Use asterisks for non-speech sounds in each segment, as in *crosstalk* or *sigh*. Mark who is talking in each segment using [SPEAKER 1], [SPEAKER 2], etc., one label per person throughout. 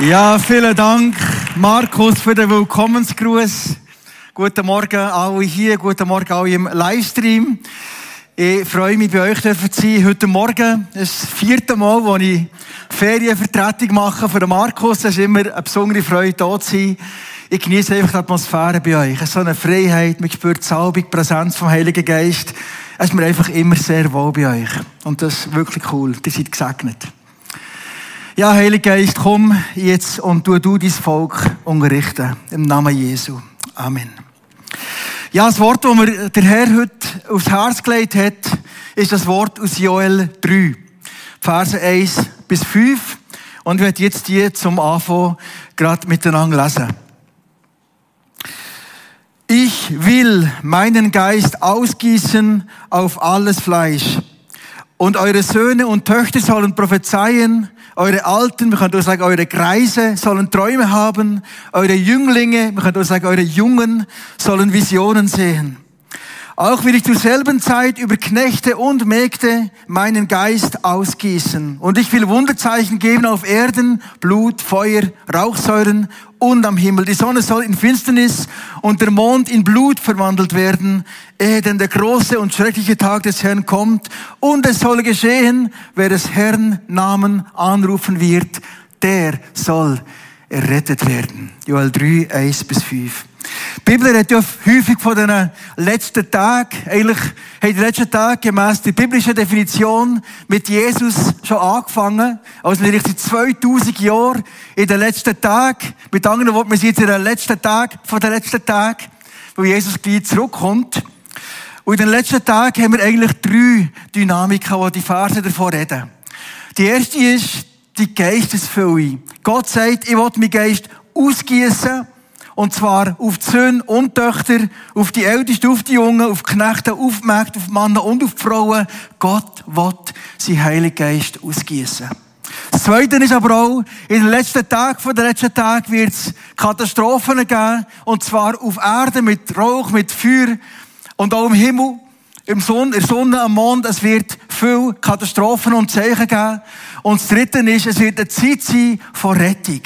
[SPEAKER 1] Ja, vielen Dank, Markus, für den Willkommensgruß. Guten Morgen alle hier, guten Morgen alle im Livestream. Ich freue mich, bei euch zu sein. Heute Morgen ist das vierte Mal, wo ich Ferienvertretung mache für Markus. Es ist immer eine besondere Freude, hier zu sein. Ich genieße einfach die Atmosphäre bei euch. Es ist so eine Freiheit, man spürt die Salbung, die Präsenz vom Heiligen Geist. Es ist mir einfach immer sehr wohl bei euch. Und das ist wirklich cool. Ihr seid gesegnet. Ja, Heiliger Geist, komm jetzt und tu du dein Volk unterrichten. Im Namen Jesu. Amen. Ja, das Wort, das mir der Herr heute aufs Herz gelegt hat, ist das Wort aus Joel 3. Verse 1 bis 5. Und ich werde jetzt die zum Anfang gerade miteinander lesen. Ich will meinen Geist ausgießen auf alles Fleisch. Und eure Söhne und Töchter sollen prophezeien, eure Alten, wir können auch sagen, eure Greise sollen Träume haben, eure Jünglinge, wir können auch sagen, eure Jungen sollen Visionen sehen. Auch will ich zur selben Zeit über Knechte und Mägde meinen Geist ausgießen. Und ich will Wunderzeichen geben auf Erden, Blut, Feuer, Rauchsäuren und am Himmel. Die Sonne soll in Finsternis und der Mond in Blut verwandelt werden, ehe denn der große und schreckliche Tag des Herrn kommt. Und es soll geschehen, wer des Herrn Namen anrufen wird, der soll errettet werden. Joel 3, 1 bis 5. Die Bibel redet ja häufig von den letzten Tagen. Eigentlich haben die letzten Tage gemäss der biblischen Definition mit Jesus schon angefangen. Also in den 2000 Jahren in den letzten Tagen. Mit anderen Worten, wir sind jetzt in den letzten Tag von den letzten Tagen, wo Jesus gleich zurückkommt. Und in den letzten Tagen haben wir eigentlich drei Dynamiken, die die Verse davon reden. Die erste ist die Geistesfülle. Gott sagt, ich will meinen Geist ausgießen und zwar auf die Söhne und Töchter, auf die Ältesten, auf die Jungen, auf die Knechte, auf die Mägde, auf die Männer und auf die Frauen. Gott will sein Heiligen Geist ausgießen. Das Zweite ist aber auch, in den letzten Tagen von den letzten Tagen wird es Katastrophen geben. Und zwar auf Erde mit Rauch, mit Feuer und auch im Himmel. Im Sonne, in der Sonne, am Mond, es wird viel Katastrophen und Zeichen geben. Und das Dritte ist, es wird eine Zeit sein von Rettung.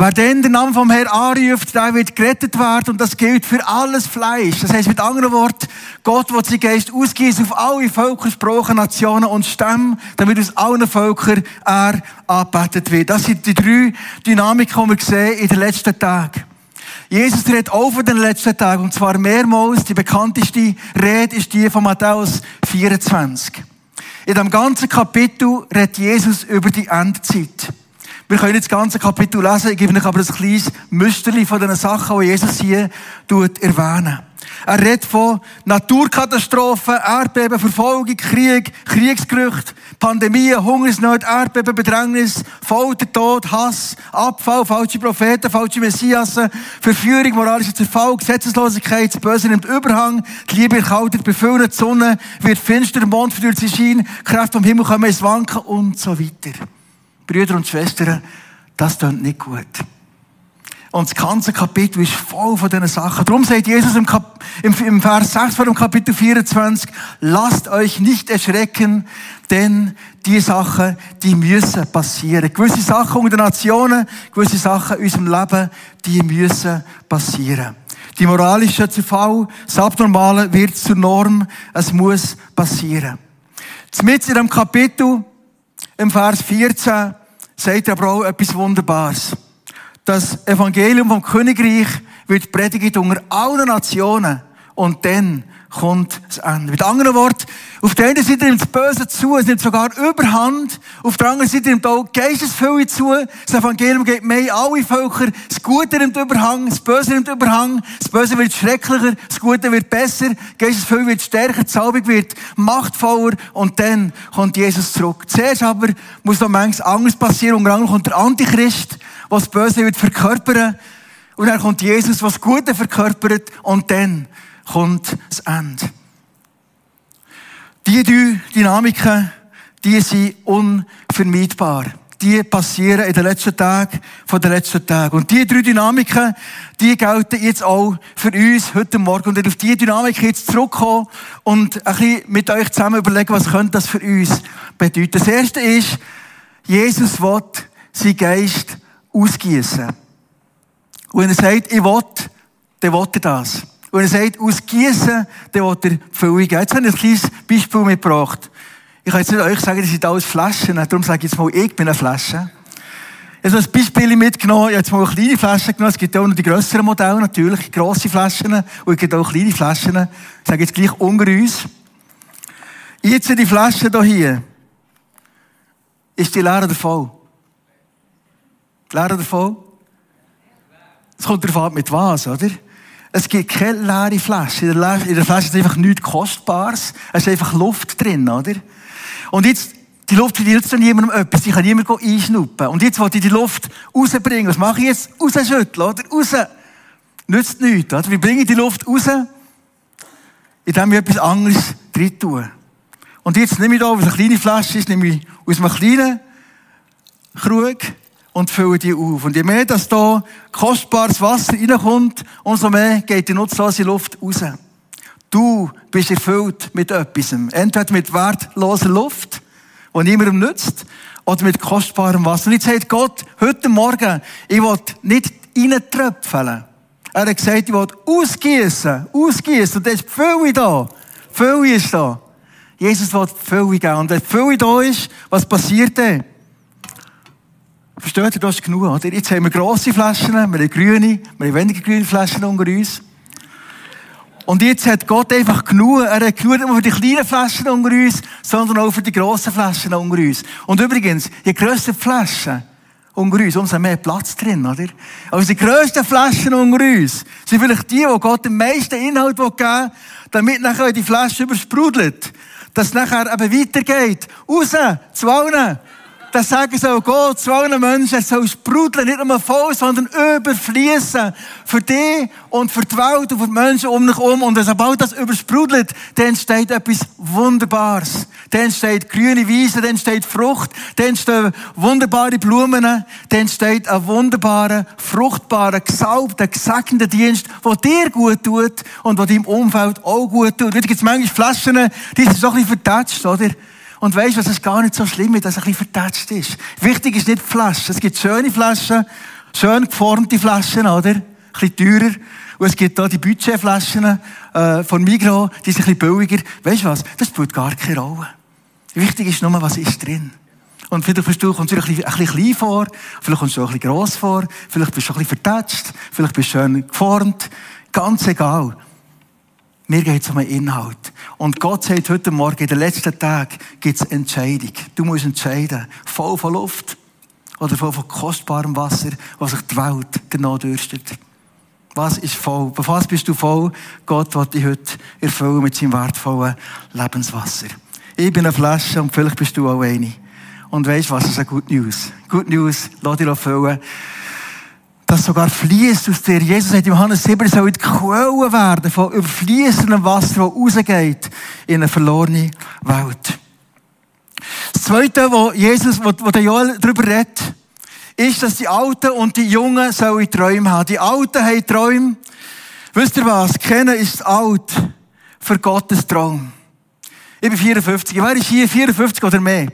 [SPEAKER 1] Wer denn den Namen vom Herrn anruft, der wird gerettet werden und das gilt für alles Fleisch. Das heißt mit anderen Worten, Gott wird sein Geist ausgießen auf alle Völker, Sprachen, Nationen und Stämme, damit aus allen Völkern er angebetet wird. Das sind die drei Dynamiken, die wir sehen in den letzten Tagen. Jesus redet auch von den letzten Tagen und zwar mehrmals. Die bekannteste Rede ist die von Matthäus 24. In dem ganzen Kapitel redet Jesus über die Endzeit. Wir können jetzt das ganze Kapitel lesen, ich gebe euch aber ein kleines Müsterli von den Sachen, die Jesus hier tut, erwähnen. Er redet von Naturkatastrophen, Erdbeben, Verfolgung, Krieg, Kriegsgerüchte, Pandemien, Hungersnot, Erdbeben, Bedrängnis, Folter, Tod, Hass, Abfall, falsche Propheten, falsche Messiasen, Verführung, moralischer Zerfall, Gesetzeslosigkeit, das Böse nimmt Überhang, die Liebe erkaltet, befüllt, die Sonne wird finster, der Mond verdürrt sie Schein, Kräfte vom Himmel kommen ins Wanken und so weiter. Brüder und Schwestern, das klingt nicht gut. Und das ganze Kapitel ist voll von diesen Sachen. Darum sagt Jesus im, Kap im, im Vers 6 von Kapitel 24, lasst euch nicht erschrecken, denn die Sachen, die müssen passieren. Gewisse Sachen unter den Nationen, gewisse Sachen in unserem Leben, die müssen passieren. Die moralische Zerfall, das Abnormale wird zur Norm, es muss passieren. Mit in dem Kapitel, im Vers 14, sagt er aber auch etwas Wunderbares. Das Evangelium vom Königreich wird predigt unter allen Nationen und dann kommt das Ende. Mit anderen Worten, auf der einen Seite nimmt das Böse zu, es nimmt sogar Überhand. Auf der anderen Seite nimmt auch Geistesfülle zu. Das Evangelium geht mehr alle Völker. Das Gute nimmt Überhang, das Böse nimmt Überhang. Das Böse wird schrecklicher, das Gute wird besser, Geistesfülle wird stärker, die Salbung wird machtvoller und dann kommt Jesus zurück. Zuerst aber muss noch manches anderes passieren. Unter anderem kommt der Antichrist, was das Böse wird verkörpern. Und dann kommt Jesus, was Gute verkörpert und dann kommt das Ende. Die drei Dynamiken, die sind unvermeidbar. Die passieren in den letzten Tagen von den letzten Tagen. Und die drei Dynamiken, die gelten jetzt auch für uns heute Morgen. Und auf diese Dynamik jetzt zurückkommen und ein bisschen mit euch zusammen überlegen, was könnte das für uns bedeuten. Das erste ist, Jesus will sein Geist ausgießen. Und wenn er sagt, ich will, dann will er das. Und er sagt, ausgießen, dann will er Füllung geben. Jetzt habe ich ein kleines Beispiel mitgebracht. Ich kann jetzt nicht euch sagen, das sind alles Flaschen, darum sage ich jetzt mal, ich bin eine Flasche. Ich habe ein Beispiel mitgenommen, ich habe jetzt mal eine kleine Flasche genommen, es gibt auch noch die grösseren Modelle natürlich, grosse Flaschen, und es gibt auch kleine Flaschen. Ich sage jetzt gleich unter uns. Jetzt die Flasche hier. Ist die leer oder voll? Leer oder voll? Es kommt darauf an, mit was, oder? Es gibt keine leere Flasche. In der, in der Flasche ist einfach nichts Kostbares. Es ist einfach Luft drin, oder? Und jetzt, die Luft nützt niemandem etwas. Ich kann niemand einschnuppen. Und jetzt wollte ich die Luft rausbringen. Was mache ich jetzt? Rausschütteln, oder? Raus. Nützt nichts, oder? Wie bringe ich die Luft raus? Indem ich etwas anderes drin tue. Und jetzt nehme ich da, was eine kleine Flasche ist, nehme ich aus einem kleinen Krug und fülle die auf. Und je mehr, dass da kostbares Wasser reinkommt, umso mehr geht die nutzlose Luft raus. Du bist erfüllt mit etwas. Entweder mit wertloser Luft, die niemandem nützt, oder mit kostbarem Wasser. Und jetzt sagt Gott, heute Morgen, ich will nicht reintröpfeln. Er hat gesagt, ich will ausgießen, ausgießen. Und da ist Fülle da. Fülle ist da. Jesus will Fülle geben. Und wenn Fülle da ist, was passiert dann? Versteht ihr, das ist genug, oder? Jetzt haben wir grosse Flaschen, wir haben grüne, wir haben weniger grüne Flaschen unter uns. Und jetzt hat Gott einfach genug. Er hat genug nicht nur für die kleinen Flaschen unter uns, sondern auch für die grossen Flaschen unter uns. Und übrigens, je grösser die Flaschen unter uns, umso mehr Platz drin, oder? Also die grössten Flaschen unter uns sind vielleicht die, wo Gott den meisten Inhalt geben will, damit nachher die Flasche übersprudelt. Dass es nachher eben weitergeht. Raus, zu allen das sagen soll Gott zu allen Menschen, es soll sprudeln, nicht nur voll, sondern überfließen. Für dich und für die Welt und für die Menschen um dich herum. Und sobald das übersprudelt, dann entsteht etwas Wunderbares. Dann entsteht grüne Wiese, dann entsteht Frucht, dann entstehen wunderbare Blumen, dann entsteht ein wunderbarer, fruchtbarer, gesalbter, gesegneter Dienst, der dir gut tut und der deinem Umfeld auch gut tut. Wieder gibt es manchmal Flaschen, die sind so ein bisschen vertatscht, oder? Und weißt was ist gar nicht so schlimm, dass es ein bisschen vertatscht ist. Wichtig ist nicht die Flasche. Es gibt schöne Flaschen, schön geformte Flaschen, oder? Ein bisschen teurer. Und es gibt da die Budgetflaschen äh, von Migros, die sind ein bisschen billiger. Weißt was? Das spielt gar keine Rolle. Wichtig ist nur, was ist drin. Und vielleicht du, kommst du ein bisschen, ein bisschen klein vor, vielleicht kommst du auch ein bisschen gross vor, vielleicht bist du ein bisschen vertatscht, vielleicht bist du schön geformt. Ganz egal. Mir geht es um den Inhalt. Und Gott sagt heute Morgen, in den letzten Tagen gibt es Entscheidung. Du musst entscheiden. Voll von Luft oder voll von kostbarem Wasser, was sich die Welt genau dürstet. Was ist voll? Bei was bist du voll? Gott wird dich heute erfüllen mit seinem wertvollen Lebenswasser. Ich bin eine Flasche und vielleicht bist du auch eine. Und weißt was? Das ist eine Good News. Good News, lass dich füllen das sogar fließt aus dir. Jesus in Johannes 7, es soll die Quelle werden von überfließendem Wasser, das rausgeht in eine verlorene Welt. Das Zweite, wo Jesus, wo, wo der Joel darüber redet, ist, dass die Alten und die Jungen sollen Träume haben. Die Alten haben Träume. Wisst ihr was? Kennen ist alt für Gottes Traum. Ich bin 54. Wer ist hier 54 oder mehr?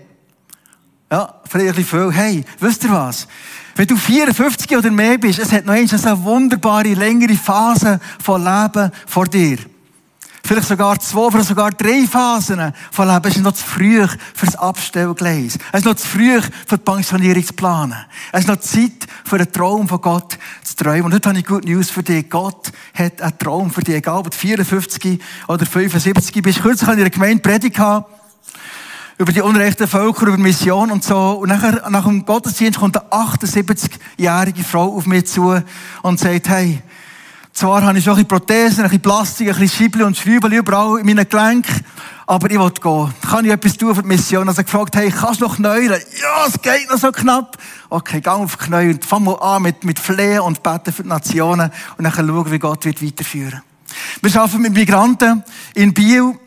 [SPEAKER 1] Ja, vielleicht viel. Hey, wisst ihr was? Wenn du 54 oder mehr bist, es hat noch eine wunderbare, längere Phase von Leben vor dir. Vielleicht sogar zwei, vielleicht sogar drei Phasen von Leben. Es ist noch zu früh für das Abstellgleis. Es ist noch zu früh für die Pensionierung zu planen. Es ist noch Zeit für einen Traum von Gott zu träumen. Und heute habe ich gute News für dich. Gott hat einen Traum für dich. Egal ob du 54 oder 75 bist. Kürzlich habe ich in der Gemeinde Predigt gehabt über die unrechten Völker, über Mission und so. Und nachher, nach dem Gottesdienst kommt eine 78-jährige Frau auf mich zu und sagt, hey, zwar habe ich schon ein bisschen Prothesen, ein bisschen Plastik, ein bisschen Schiebel und Schräubel überall in meinen Gelenken, aber ich will gehen. Kann ich etwas tun für die Mission? Also gefragt, hey, kannst du noch knäulen? Ja, es geht noch so knapp. Okay, gang auf die Knie und fang mal an mit, mit Flehen und Beten für die Nationen und dann schauen, wie Gott wird weiterführen. Wir arbeiten mit Migranten in Biel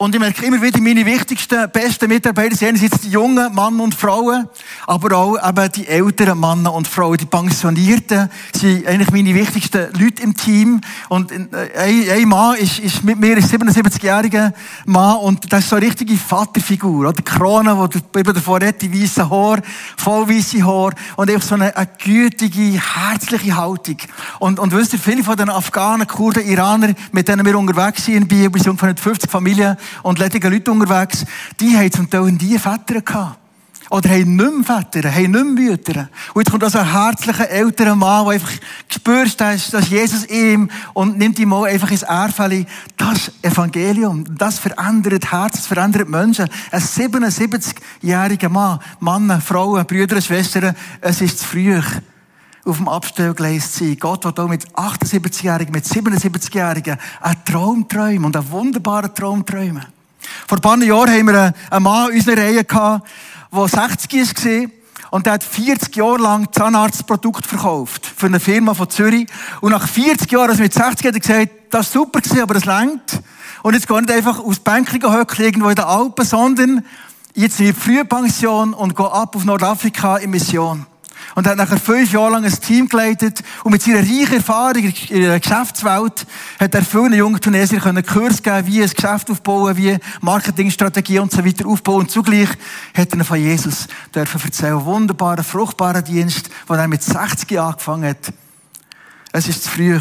[SPEAKER 1] Und ich merke immer wieder, meine wichtigsten, besten Mitarbeiter sind einerseits die jungen Männer und Frauen, aber auch eben die älteren Männer und Frauen, die Pensionierten sind eigentlich meine wichtigsten Leute im Team. Und äh, ein, Mann ist, ist mit mir, ein 77-jähriger Mann, und das ist so eine richtige Vaterfigur? Die Krone, wo der, eben davor redet, die weißen Haar, voll weiße Haar, und einfach so eine, eine gütige, herzliche Haltung. Und, und wisst ihr, viele von den Afghanen, Kurden, Iraner, mit denen wir unterwegs sind in Bibel, sind ungefähr 50 Familien, und ledige Leute unterwegs, die haben zum Teil nie Väter gehabt. Oder haben nicht mehr Väter, haben nicht mehr Mütter. Und jetzt kommt also ein herzlicher älterer Mann, der einfach spürst, dass, dass Jesus ihm und nimmt ihm auch einfach ins Erdfälle. Das Evangelium, das verändert Herz, das verändert Menschen. Ein 77-jähriger Mann, Männer, Frauen, Brüder, Schwestern, es ist zu früh auf dem Abstellgleis zu sein. Gott will auch mit 78-Jährigen, mit 77-Jährigen einen Traum träumen und einen wunderbaren Traum träumen. Vor ein paar Jahren haben wir einen Mann in unserer Reihe gehabt, der 60 war und der hat 40 Jahre lang Zahnarztprodukte verkauft für eine Firma von Zürich. Und nach 40 Jahren, also mit 60 hat er gesagt, das ist super aber das längt. Und jetzt geht nicht einfach aus Bänkchen hocken irgendwo in den Alpen, sondern jetzt in die Frühpension und geht ab auf Nordafrika in Mission und hat nachher fünf Jahre lang ein Team geleitet und mit seiner reichen Erfahrung in der Geschäftswelt hat er vielen jungen Tunesiern einen Kurs geben, wie ein Geschäft aufbauen, wie Marketingstrategie und so weiter aufbauen. Und zugleich hat er von Jesus dürfen erzählen. Wunderbaren, fruchtbaren Dienst, den er mit 60 Jahren angefangen hat. Es ist zu früh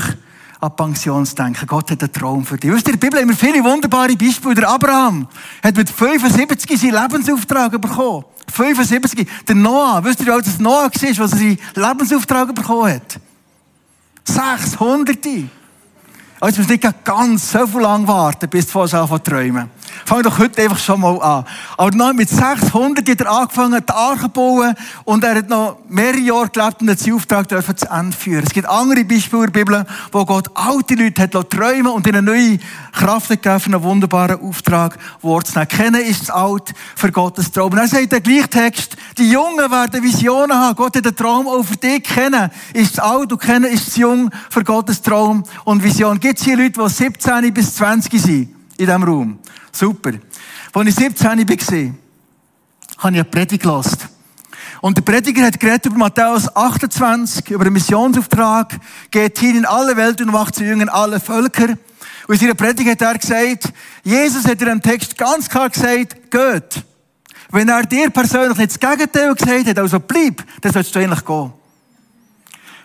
[SPEAKER 1] an Pensionsdenken. Gott hat einen Traum für dich. Wisst ihr, in der Bibel haben wir viele wunderbare Beispiele. Der Abraham hat mit 75 seinen Lebensauftrag bekommen. 75. Der Noah, wisst ihr, als es Noah war, was er seinen Lebensauftrag bekommen hat? 600. Also, du musst nicht ganz so viel lang warten, bis du anfängst zu träumen. Fang doch heute einfach schon mal an. Aber dann mit 600 hat er angefangen, die Arche zu bauen und er hat noch mehrere Jahre gelebt und hat seinen Auftrag dürfen zu Ende führen. Es gibt andere Beispiele in der Bibel, wo Gott alte Leute hat träumen und ihnen neue Kraft gegeben für einen wunderbaren Auftrag, Wort zu. Kennen ist das alt für Gottes Traum. Und er sagt der gleiche Text, die Jungen werden Visionen haben. Gott hat einen Traum auch für dich. Kennen ist das alt und kennen ist das jung für Gottes Traum und Vision. Gibt es hier Leute, die 17 bis 20 sind in diesem Raum? Super. Als ich 17 war, habe ich eine Predigt gehört. Und der Prediger hat geredet über Matthäus 28, über den Missionsauftrag, geht hin in alle Welt und macht zu Jüngern alle Völker. Und in seiner Predigt hat er gesagt, Jesus hat in einem Text ganz klar gesagt, geht. Wenn er dir persönlich nicht das Gegenteil gesagt hat, also bleib, dann sollst du eigentlich gehen.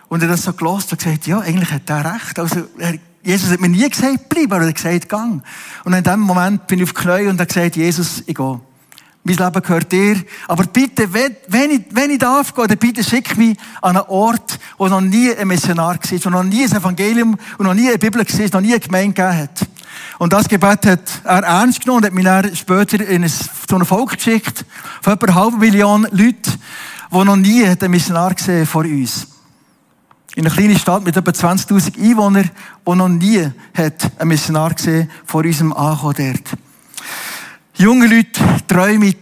[SPEAKER 1] Und er hat das so gelost und gesagt, ja, eigentlich hat er recht. Also, er Jesus hat mir nie gesagt, bleib, aber er hat gesagt, gang. Und in dem Moment bin ich auf Knie und hat gesagt, Jesus, ich gehe. Mein Leben gehört dir. Aber bitte, wenn, ich, wenn ich darf gehen, dann bitte schick mich an einen Ort, wo noch nie ein Missionar war, wo noch nie ein Evangelium und noch nie eine Bibel war, noch nie eine Gemeinde gegeben hat. Und das Gebet hat er ernst genommen und hat mich dann später in ein, zu einem Volk geschickt, von etwa einer halben Million Leuten, die noch nie ein Missionar gesehen vor uns in einer kleinen Stadt mit etwa 20.000 Einwohnern, die noch nie hat einen Missionar gesehen vor unserem Ankommen dort. Junge Leute träumen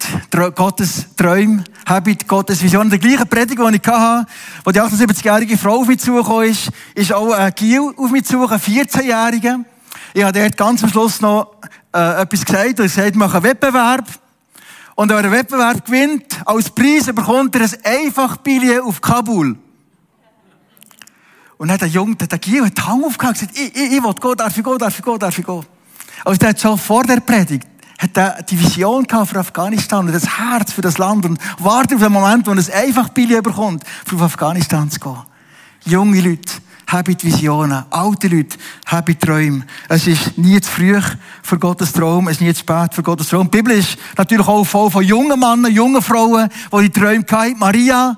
[SPEAKER 1] Gottes Träume, haben Gottes Vision. Der gleiche Predigt, die ich hatte, wo die 78-jährige Frau auf mich zugekommen ist, ist auch ein Gil auf mich zugekommen, ein 14-Jähriger. Ich habe dort ganz am Schluss noch äh, etwas gesagt und gesagt, ich mache einen Wettbewerb. Und wenn er einen Wettbewerb gewinnt, als Preis bekommt er ein Einfachbillet auf Kabul. Und dann hat der Junge, der Gio, hat die Hand und gesagt, ich, ich, ich will gehen, darf ich gehen, darf ich gehen, darf ich gehen. Also der hat schon vor der Predigt, hat er die Vision gehabt für Afghanistan und das Herz für das Land und wartet auf den Moment, wo es einfach Billy bekommt, für auf Afghanistan zu gehen. Junge Leute haben Visionen, alte Leute haben Träume. Es ist nie zu früh für Gottes Traum, es ist nie zu spät für Gottes Traum. Die Bibel ist natürlich auch voll von jungen Männern, jungen Frauen, die die Träume hatten. Maria,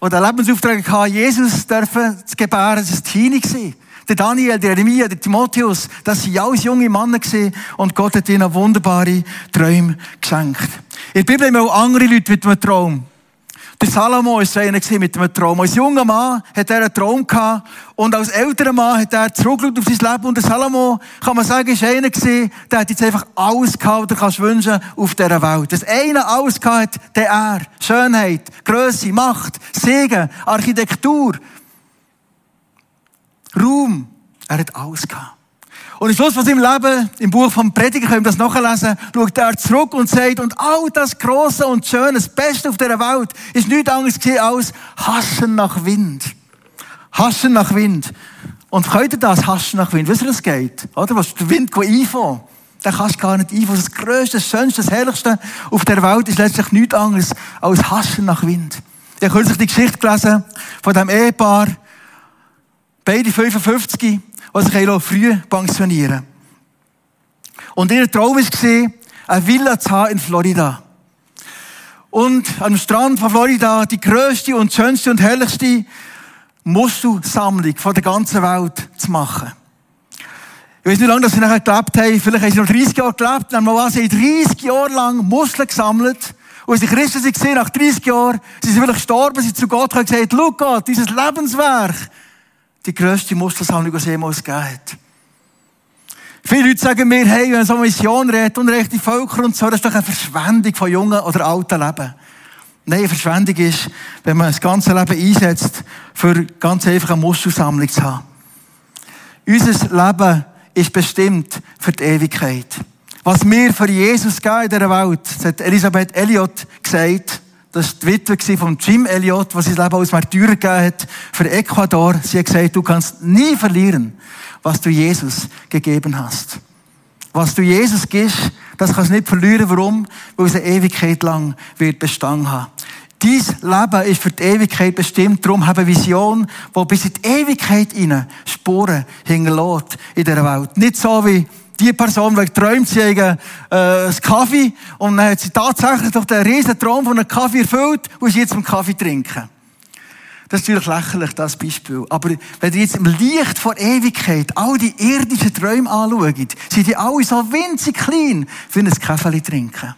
[SPEAKER 1] die den Lebensauftrag hatte, Jesus dürfen zu gebären, das war Teenie. Der Daniel, der Jeremia, der Timotheus, das waren alles junge Männer und Gott hat ihnen wunderbare Träume geschenkt. In der Bibel haben wir auch andere Leute mit einem Traum. Der Salomo war so einer mit einem Traum. Als junger Mann hat er einen Traum gehabt und als älterer Mann hat er zurückgeschaut auf sein Leben und der Salomo, kann man sagen, ist einer gewesen, der hat jetzt einfach alles gehabt, was du kannst wünschen auf dieser Welt. Das eine alles gehabt hat, der er. Schönheit, Größe, Macht, Segen, Architektur, Ruhm. Er hat alles gehabt. Und im Schluss von seinem Leben, im Buch vom Prediger können wir das nachlesen, schaut er zurück und sagt, und all das Große und Schöne, das Beste auf dieser Welt, ist nichts anderes gewesen als Haschen nach Wind. Haschen nach Wind. Und könnt ihr das Haschen nach Wind? Wisst ihr, das geht? Oder? Was der Wind einfangen dann kannst du gar nicht einfangen. Das Größte, das Schönste, das Herrlichste auf der Welt ist letztlich nichts anderes als Haschen nach Wind. Ich habe kürzlich die Geschichte gelesen von diesem Ehepaar, beide 55, die sich früh pensionieren Und ihr Traum war, eine Villa zu haben in Florida. Und am Strand von Florida die größte und schönste und herrlichste Muschelsammlung von der ganzen Welt zu machen. Ich weiß nicht, wie lange sie nachher gelebt haben. Vielleicht haben sie noch 30 Jahre gelebt. Dann haben sie 30 Jahre lang Muscheln gesammelt. Und als die Christen sie gesehen, nach 30 Jahren, sie sind vielleicht gestorben, sie zu Gott haben gesagt, schau Gott, dieses Lebenswerk, die grösste Mustersammlung, die es jemals gegeben hat. Viele Leute sagen mir, hey, wenn so eine Mission redet, unrechte Völker und so, das ist doch eine Verschwendung von jungen oder alten Leben. Nein, eine Verschwendung ist, wenn man das ganze Leben einsetzt, für ganz einfach eine Mustersammlung zu haben. Unser Leben ist bestimmt für die Ewigkeit. Was wir für Jesus geben in dieser Welt, das hat Elisabeth Elliot gesagt, das war die Witwe von Jim Elliot, was sein Leben als Märtyrer gegeben hat für Ecuador. Sie hat gesagt, du kannst nie verlieren, was du Jesus gegeben hast. Was du Jesus gibst, das kannst du nicht verlieren. Warum? Weil es eine Ewigkeit lang wird bestanden haben. Dies Leben ist für die Ewigkeit bestimmt. Darum haben wir Vision, die bis in die Ewigkeit hinein Spuren hinterlässt in dieser Welt. Nicht so wie die Person, die träumt, sie hätte, äh, einen Kaffee und dann hat sie tatsächlich doch den riesen Traum von einem Kaffee erfüllt und ist jetzt zum Kaffee trinken. Das ist natürlich lächerlich, das Beispiel. Aber wenn ihr jetzt im Licht vor Ewigkeit all die irdischen Träume anschaut, sind die alle so winzig klein für ein Kaffee trinken.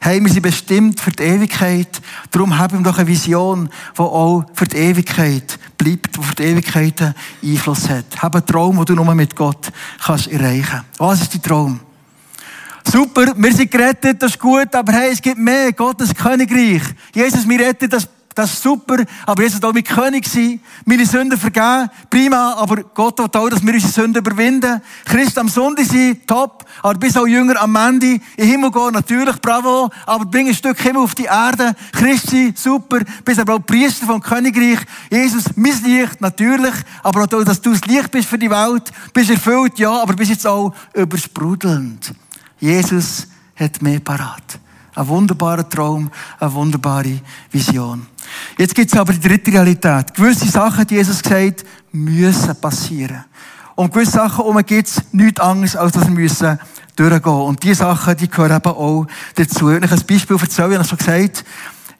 [SPEAKER 1] Hey, wir sind bestimmt für die Ewigkeit. Darum haben wir doch eine Vision, die auch für die Ewigkeit bleibt, die für die Ewigkeit Einfluss hat. Hab einen Traum, den du nur mit Gott kannst erreichen. Was ist dein Traum? Super, wir sind gerettet, das ist gut, aber hey, es gibt mehr. Gottes Königreich. Jesus, wir retten das das ist super, aber Jesus soll mit König sein, meine Sünden vergeben, prima, aber Gott will auch, dass wir unsere Sünden überwinden. Christ am Sonntag sein, top, aber bis auch Jünger am Ende, in den Himmel gehen, natürlich, bravo, aber bring ein Stück Himmel auf die Erde, Christ sein, super, bist aber auch Priester vom Königreich, Jesus, mein Licht, natürlich, aber auch, dass du das Licht bist für die Welt, bist erfüllt, ja, aber bist jetzt auch übersprudelnd. Jesus hat mehr parat. Ein wunderbarer Traum, eine wunderbare Vision. Jetzt gibt es aber die dritte Realität. Gewisse Sachen, die Jesus gesagt müssen passieren. Und gewisse Sachen, um gibt es nichts anderes, als dass wir müssen durchgehen. Und diese Sachen, die gehören eben auch dazu. Und ich ein Beispiel erzählen, ich habe schon gesagt,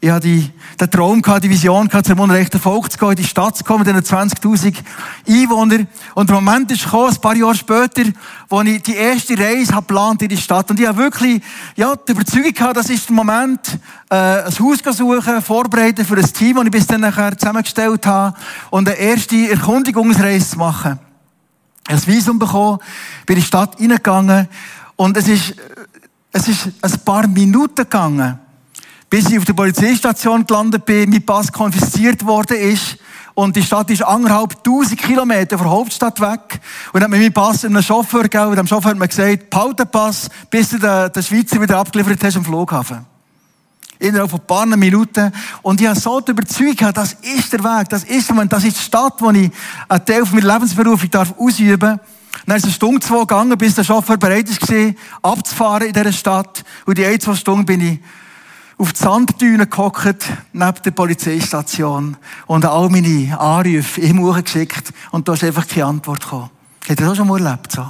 [SPEAKER 1] ich hatte den Traum die Vision gehabt, zum unrechten Volk zu gehen, in die Stadt zu kommen, mit diesen 20.000 Einwohnern. Und der Moment ist gekommen, ein paar Jahre später, wo ich die erste Reise habe geplant in die Stadt. Und ich habe wirklich, ja, die Überzeugung gehabt, das ist der Moment, äh, ein Haus zu suchen, vorbereiten für ein Team, das ich bis dann nachher zusammengestellt habe, und eine erste Erkundigungsreise zu machen. Ich habe ein Visum bekommen, bin in die Stadt reingegangen, und es ist, es ist ein paar Minuten gegangen, bis ich auf der Polizeistation gelandet bin, mein Pass konfisziert worden ist. Und die Stadt ist anderthalb tausend Kilometer von der Hauptstadt weg. Und hat mir meinen Pass einem Chauffeur gegeben. Und dem Chauffeur hat mir gesagt, behalte den Pass, bis du den, den Schweizer wieder abgeliefert hast am Flughafen. Innerhalb von ein paar Minuten. Und ich habe so die Überzeugung, das ist der Weg, das ist der Moment, das ist die Stadt, wo ich einen Teil meiner Lebensberufung darf ausüben darf. Dann ist es eine Stunde, zwei gegangen, bis der Chauffeur bereit war, abzufahren in dieser Stadt. Und die ein, zwei Stunden bin ich auf die Sanddüne gehockt, neben der Polizeistation, und all meine Anrufe ihm geschickt, und da ist einfach keine Antwort gekommen. Hat er das schon mal erlebt, so?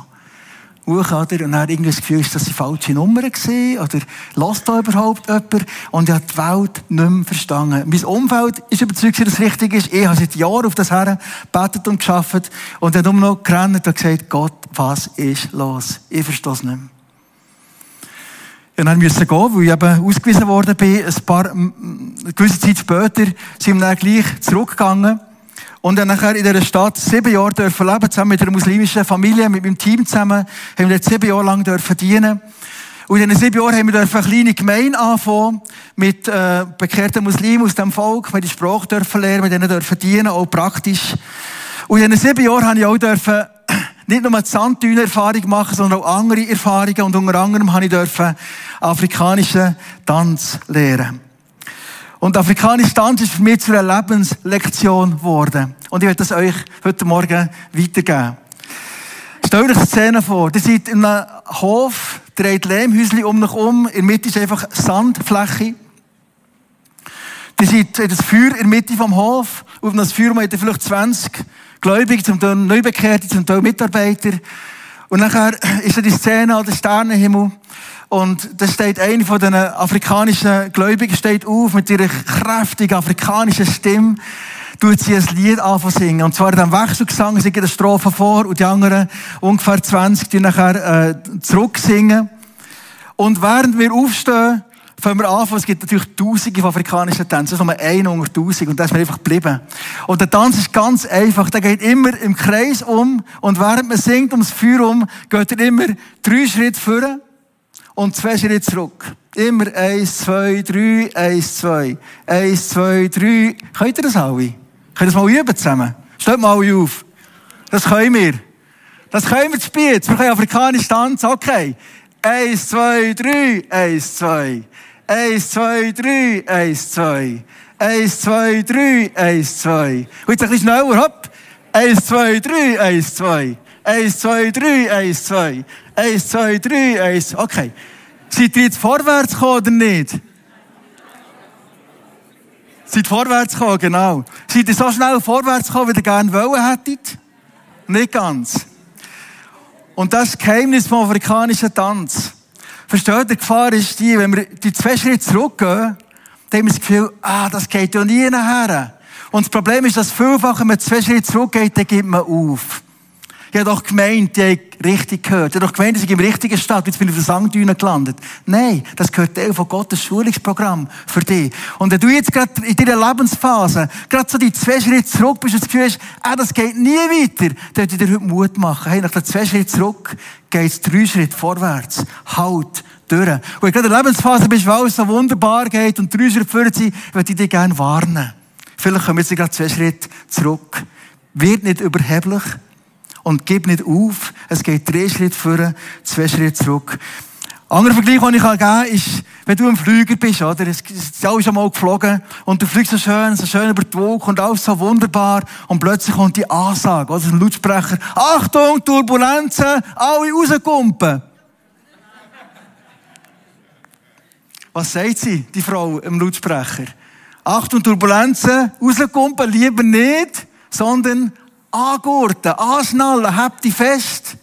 [SPEAKER 1] Hoch, oder? Und dann irgendwie das Gefühl, ist das die falsche Nummer gewesen? Oder lasst da überhaupt jemand? Und ich habe die Welt nicht mehr verstanden. Mein Umfeld ist überzeugt, dass es richtig ist. Ich habe seit Jahren auf das Herren gebetet und geschafft. Und er hat nur noch gerannt und gesagt, Gott, was ist los? Ich verstehe es nicht mehr. Dann müssen gehen, weil ich eben ausgewiesen worden bin. Ein paar, eine gewisse Zeit später sind wir dann gleich zurückgegangen. Und dann nachher in dieser Stadt sieben Jahre dürfen leben, zusammen mit einer muslimischen Familie, mit meinem Team zusammen, haben wir dort sieben Jahre lang dürfen dienen. Und in diesen sieben Jahren haben wir eine kleine Gemeinde anfangen, mit, äh, bekehrten Muslimen aus dem Volk, wir die Sprache dürfen lernen, mit denen dürfen dienen, auch praktisch. Und in diesen sieben Jahren habe ich auch dürfen nicht nur die Sanddüne-Erfahrung machen, sondern auch andere Erfahrungen. Und unter anderem habe ich dürfen afrikanischen Tanz lernen. Und afrikanischer Tanz ist für mich zu einer Lebenslektion geworden. Und ich werde das euch heute Morgen weitergeben. Stellt euch die Szene vor. Ihr seid in einem Hof, dreht Lehmhäuschen um euch um. In der Mitte ist einfach Sandfläche. Ihr seid in das Feuer in der Mitte vom Hof. Auf das habt ihr vielleicht 20 Gläubige, zum Teil Neubekehrte, zum Teil Mitarbeiter. Und nachher ist da die Szene an der Sternenhimmel. Und da steht eine von den afrikanischen Gläubigen steht auf mit ihrer kräftigen afrikanischen Stimme, tut sie ein Lied anfangen singen. Und zwar in diesem Wechselgesang, sie geht eine Strophe vor und die anderen, ungefähr 20, die nachher äh, zurücksingen. Und während wir aufstehen, fangen wir an, es gibt natürlich tausende von afrikanischen Tänzen, das ist nur ein unter tausend und das ist mir einfach geblieben. Und der Tanz ist ganz einfach, der geht immer im Kreis um und während man singt ums Feuer um, geht er immer drei Schritte vor und zwei Schritte zurück. Immer eins, zwei, drei, eins, zwei, eins, zwei, drei. Könnt ihr das alle? Könnt ihr das mal üben zusammen? Steht mal alle auf. Das können wir. Das können wir zu Spiez. Wir können afrikanisch tanzen, okay. Eins, zwei, drei, eins, zwei. Eins, zwei, drei, eins, zwei. Eins, zwei, drei, eins, zwei. Jetzt ein bisschen schneller, hopp. Eins, zwei, drei, eins, zwei. Eins, zwei, drei, eins, zwei. Eins, zwei, drei, eins. Okay. Seid ihr jetzt vorwärts gekommen oder nicht? Seid vorwärts gekommen, genau. Seid ihr so schnell vorwärts gekommen, wie ihr gerne wollen hättet? Nicht ganz. Und das ist das Geheimnis vom afrikanischen Tanz. Versteht die Gefahr ist die, wenn wir die zwei Schritte zurückgehen, dann haben wir das Gefühl, ah, das geht ja nie nachher. Und das Problem ist, dass vielfach, wenn man zwei Schritte zurückgeht, dann gibt man auf. Ich habe doch gemeint, die habe richtig gehört. Ich habe doch gemeint, dass ich im richtigen Stadt, jetzt bin ich auf der Sangdüne gelandet. Nein, das gehört Teil von Gottes Schulungsprogramm für dich. Und wenn du jetzt gerade in deiner Lebensphase, gerade so die zwei Schritte zurück bist und das Gefühl hast, ah, das geht nie weiter, dann würde ich dir heute Mut machen. Hey, nach den zwei Schritten zurück geht es drei Schritte vorwärts. Halt durch. Und wenn du gerade in der Lebensphase bist, wo alles so wunderbar geht und drei Schritte vorwärts sind, würde ich dich gerne warnen. Vielleicht kommen wir jetzt gerade zwei Schritte zurück. Wird nicht überheblich und gib nicht auf. Es geht drei Schritte vor, zwei Schritte zurück. Anderer Vergleich, den ich geben kann, ist, wenn du ein Flüger bist, oder? Es ist alles schon mal geflogen und du fliegst so schön, so schön über die Wolke und alles so wunderbar und plötzlich kommt die Ansage, oder? Ein Lautsprecher. Achtung, Turbulenzen, alle rauskumpen. Was sagt sie, die Frau im Lautsprecher? Achtung, Turbulenzen, rauskumpen, lieber nicht, sondern angurten, anschnallen, hab dich fest.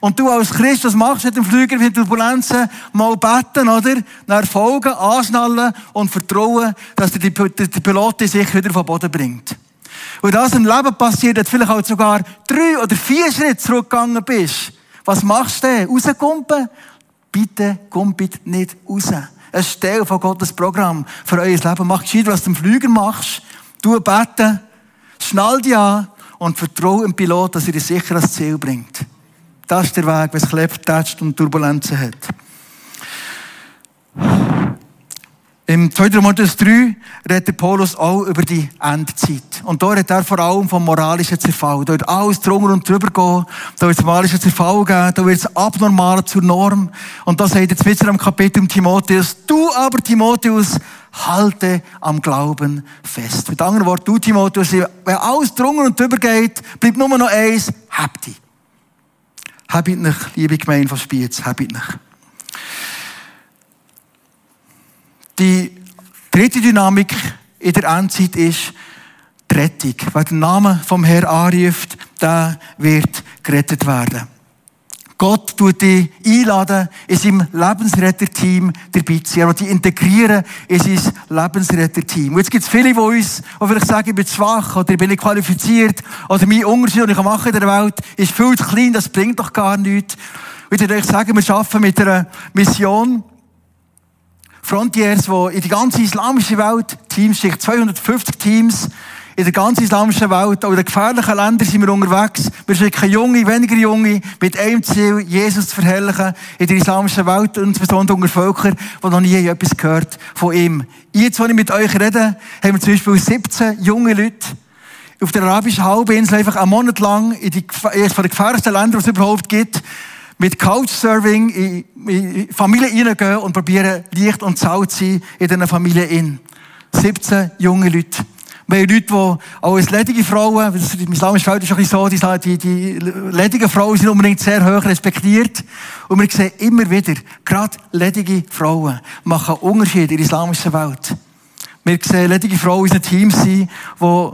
[SPEAKER 1] Und du als Christ, was machst du mit dem Flüger, mit Turbulenzen? Mal beten, oder? Nach Erfolgen, anschnallen und vertrauen, dass die, die, die Pilot sich wieder vom Boden bringt. Und das im Leben passiert, dass vielleicht auch sogar drei oder vier Schritte zurückgegangen bist. Was machst du denn? Rauskumpen? Bitte kumpelt nicht raus. Ein Teil von Gottes Programm für euer Leben. Mach gescheit, was du im Flüger machst. Du beten. Schnall dich an und vertraue dem Pilot, dass er dich sicher ans Ziel bringt. Das ist der Weg, wenn es klebt, tätscht und Turbulenzen hat. Im 2. Timotheus 3 redet Paulus auch über die Endzeit. Und da redet er vor allem vom moralischen Zerfall. Da wird alles drunter und drüber gehen. Da wird es moralischen Zerfall geben. Da wird es abnormal zur Norm. Und da sagt jetzt wieder am Kapitel Timotheus, du aber Timotheus, halte am Glauben fest. Mit anderen Worten, du Timotheus, wenn alles drunter und drüber geht, bleibt nur noch eins, habt dich. Habt nicht, liebe Gemeinde von Spiez, habt nicht. Die dritte Dynamik in der Endzeit ist die Rettung. Wer den Namen vom Herrn anruft, der wird gerettet werden. Gott tut dich einladen, in seinem Lebensretter-Team dabei zu sein. Er will dich integrieren in sein Lebensretter-Team. Und jetzt gibt es viele, die uns, die vielleicht sagen, ich bin zu schwach, oder ich bin nicht qualifiziert, oder mein Unterschied, den ich machen in der Welt, ist viel zu klein, das bringt doch gar nichts. Ich würde euch sagen, wir arbeiten mit einer Mission, Frontiers, wo in die ganze islamische Welt Teams schickt, 250 Teams, in der ganzen islamischen Welt, auch in den gefährlichen Ländern sind wir unterwegs. Wir schicken Junge, weniger Junge, mit einem Ziel, Jesus zu verherrlichen in der islamischen Welt, insbesondere unter Völkern, die noch nie etwas gehört von ihm. Jetzt, wenn ich mit euch rede, haben wir zum Beispiel 17 junge Leute auf der arabischen Halbinsel einfach einen Monat lang in eines der gefährlichsten Länder, die es überhaupt gibt, mit Couchsurfing in, in Familien reingehen und probieren, Licht und Salz zu sein in diesen Familien. 17 junge Leute. Wir haben Leute, die auch als ledige Frauen, das im islamischen Feld ist bisschen so, die, die, die ledigen Frauen sind unbedingt sehr hoch respektiert. Und wir sehen immer wieder, gerade ledige Frauen machen Unterschied in der islamischen Welt. Wir sehen ledige Frauen in unseren Teams sein, die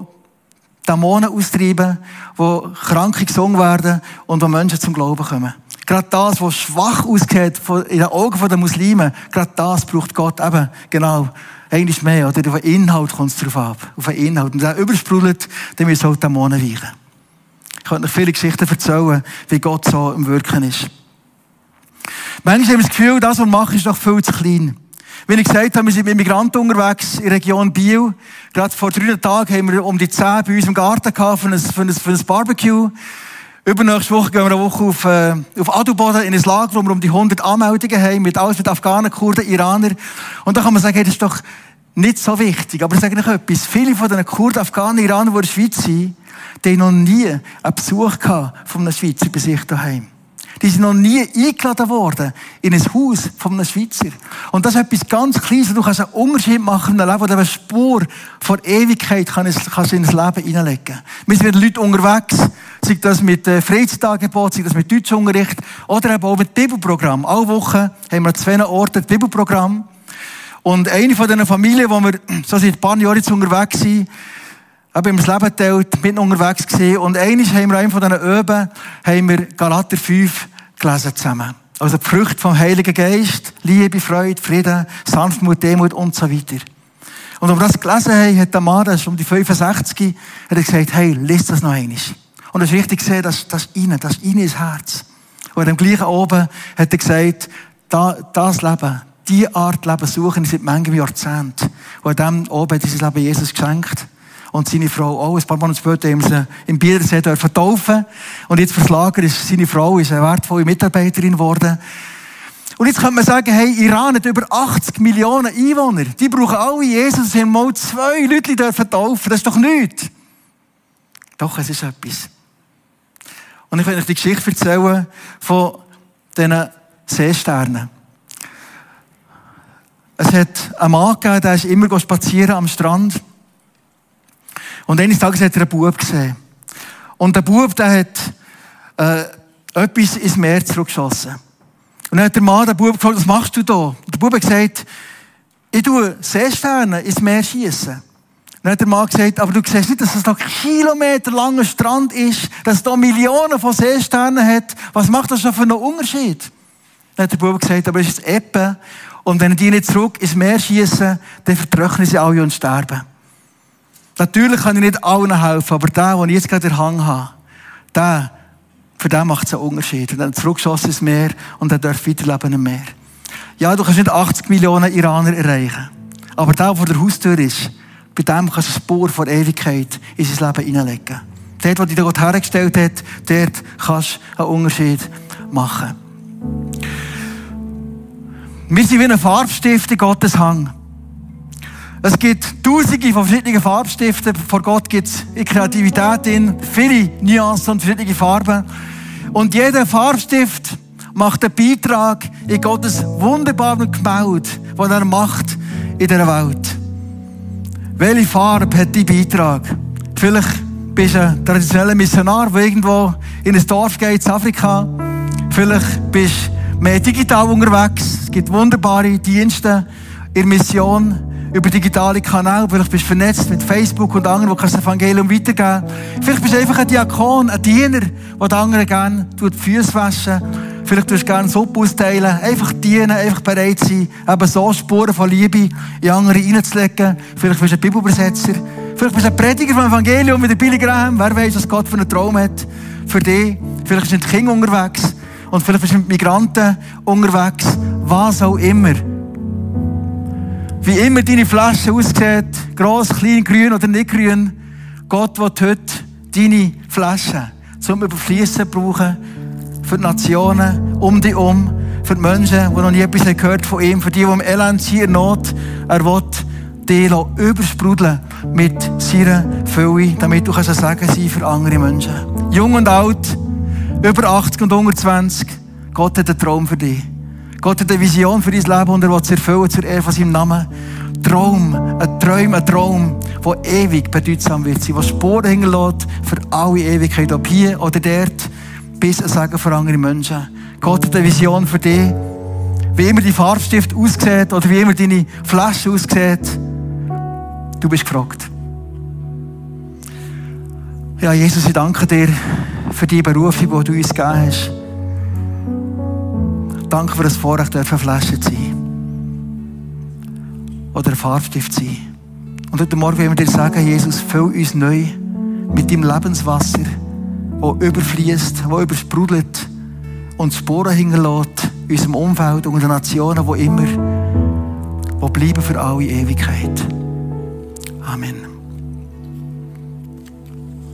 [SPEAKER 1] Dämonen austreiben, wo Kranke gesungen werden und wo Menschen zum Glauben kommen. Gerade das, was schwach aussieht in den Augen der Muslimen, gerade das braucht Gott eben, genau, eigentlich mehr, oder? Auf den Inhalt kommt es drauf ab. Auf den Inhalt. Und wenn der übersprudelt, dann müssen halt Dämonen weichen. Ich könnte euch viele Geschichten erzählen, wie Gott so im Wirken ist. Manchmal haben wir das Gefühl, das, was wir machen, ist noch viel zu klein. Wie ich gesagt habe, wir sind mit Migranten unterwegs in der Region Biel. Gerade vor drei Tagen haben wir um die zehn bei uns im Garten gehabt für ein, für ein, für ein Barbecue. Übernächste Woche gehen wir eine Woche auf, äh, auf Adelboden in ein Lager, wo wir um die 100 Anmeldungen haben, mit alles mit Afghanen, Kurden, Iraner. Und da kann man sagen, hey, das ist doch nicht so wichtig. Aber ich sage noch etwas. Viele von den Kurden, Afghanen, Iraner, die in der Schweiz sind, die haben noch nie einen Besuch gehabt von einem Schweizer bei sich daheim. Die sind noch nie eingeladen worden in ein Haus von einem Schweizer. Und das ist etwas ganz Kleines. Du kannst einen Unterschied machen in einem Leben, oder eine Spur von Ewigkeit kannst du in das Leben hineinlegen. Wir sind Leute unterwegs, sei das mit äh, Freizeitangebot, sei das mit Deutschunterricht oder eben auch mit Bibelprogramm. Alle Wochen haben wir an zwei Orten ein Bibelprogramm. Und eine von diesen Familien, wo wir *clears throat* so seit ein paar Jahren jetzt unterwegs sind, das Leben geteilt, bin unterwegs gewesen. Und eines haben wir einen von diesen Öben, haben wir Galater 5 gelesen zusammen. Also die Früchte vom Heiligen Geist, Liebe, Freude, Frieden, Sanftmut, Demut und so weiter. Und als wir das gelesen haben, hat der Mann, das ist um die 65, hat er gesagt, hey, lies das noch einmal. Und es ist richtig gesehen, das, das ist innen, das ist innen ins Herz. Und am gleichen oben hat er gesagt, da, das Leben, die Art Leben suchen, seit manchem Jahrzehnt. Und an dem oben hat dieses Leben Jesus geschenkt und seine Frau auch. Ein paar Monate später haben sie im Bielersee dürfen taufen. Und jetzt fürs Lager ist seine Frau ist eine wertvolle Mitarbeiterin geworden. Und jetzt könnte man sagen, hey, Iran hat über 80 Millionen Einwohner. Die brauchen alle Jesus. Sie haben mal zwei Leute dürfen taufen. Das ist doch nichts. Doch, es ist etwas. Und ich will euch die Geschichte erzählen von diesen Seesternen. Es hat einen Mann gegeben, der ist immer spazieren am Strand. Und eines Tages hat er einen Bub gesehen. Und der Bub, der hat äh, etwas ins Meer zurückgeschossen. Und dann hat der Mann den Bub gefragt, was machst du da? Und der Bub hat gesagt, ich tue Seesterne ins Meer schießen. Dann hat der Mann gesagt, aber du siehst nicht, dass es noch kilometerlanger Strand ist, dass es da Millionen von Seesternen hat. Was macht das schon für einen Unterschied? Dann hat der Bub gesagt, aber es ist Eppe. Und wenn die nicht zurück ins Meer schießen, dann vertrocknen sie alle und sterben. Natürlich kann ich nicht allen helfen, aber der, den ich jetzt gerade den Hang habe, der, für den macht es einen Unterschied. Und dann zurückgeschossen ins Meer und er darf weiterleben im Meer. Ja, du kannst nicht 80 Millionen Iraner erreichen. Aber der, der vor der Haustür ist, bei dem kannst du eine Spur von Ewigkeit in sein Leben hineinlegen. Dort, wo dich Gott hergestellt hat, dort kannst du einen Unterschied machen. Wir sind wie ein Farbstift in Gottes Hang. Es gibt tausende von verschiedenen Farbstiften. Vor Gott gibt es Kreativität in, viele Nuancen und verschiedene Farben. Und jeder Farbstift macht einen Beitrag in Gottes wunderbaren Gemälde, das er macht in dieser Welt. Welche Farbe hat dein Beitrag? Vielleicht bist du ein traditioneller Missionar, der irgendwo in ein Dorf geht, in Afrika. Vielleicht bist du mehr digital unterwegs. Es gibt wunderbare Dienste in der Mission über digitale Kanäle. Vielleicht bist du vernetzt mit Facebook und anderen, die das Evangelium weitergeben Vielleicht bist du einfach ein Diakon, ein Diener, der den anderen gerne die Füße waschen. Vielleicht tust du gerne Suppe austeilen. Einfach dienen, einfach bereit sein, eben so Spuren von Liebe in andere reinzulegen. Vielleicht bist du ein Bibelübersetzer. Vielleicht bist du ein Prediger vom Evangelium mit der Billy Graham. Wer weiß, was Gott für einen Traum hat für dich. Vielleicht bist du mit Kindern unterwegs. Und vielleicht bist du mit Migranten unterwegs. Was auch immer. Wie immer deine Flasche aussieht, gross, klein, grün oder nicht grün, Gott will heute deine Flasche zum Überfließen brauchen für die Nationen um dich um, für die Menschen, die noch nie etwas gehört von ihm, für die, die im Elend sind, in Not. Er will dich übersprudeln mit seiner Fülle, damit du kannst sagen sein für andere Menschen. Jung und alt, über 80 und unter 20, Gott hat einen Traum für dich. Gott hat eine Vision für dein Leben und er will es erfüllen zur Ehre von seinem Namen. Traum, ein Traum, ein Traum, der ewig bedeutsam wird sein, der Spuren hinterlässt für alle Ewigkeit, ob hier oder dort, bis ein Sagen für andere Menschen. Gott hat eine Vision für dich, wie immer dein Farbstift aussieht oder wie immer deine Flasche aussieht. Du bist gefragt. Ja, Jesus, ich danke dir für die Berufung, die du uns gegeben hast. Danke für das Vorrecht, dürfen Flasche zu sein. Oder Farbstift zu sein. Und heute Morgen wollen wir dir sagen, Jesus, füll uns neu mit deinem Lebenswasser, das überfließt, das übersprudelt und Spuren hinterlässt in unserem Umfeld und den Nationen, wo immer, wo bleiben für alle Ewigkeit. Amen.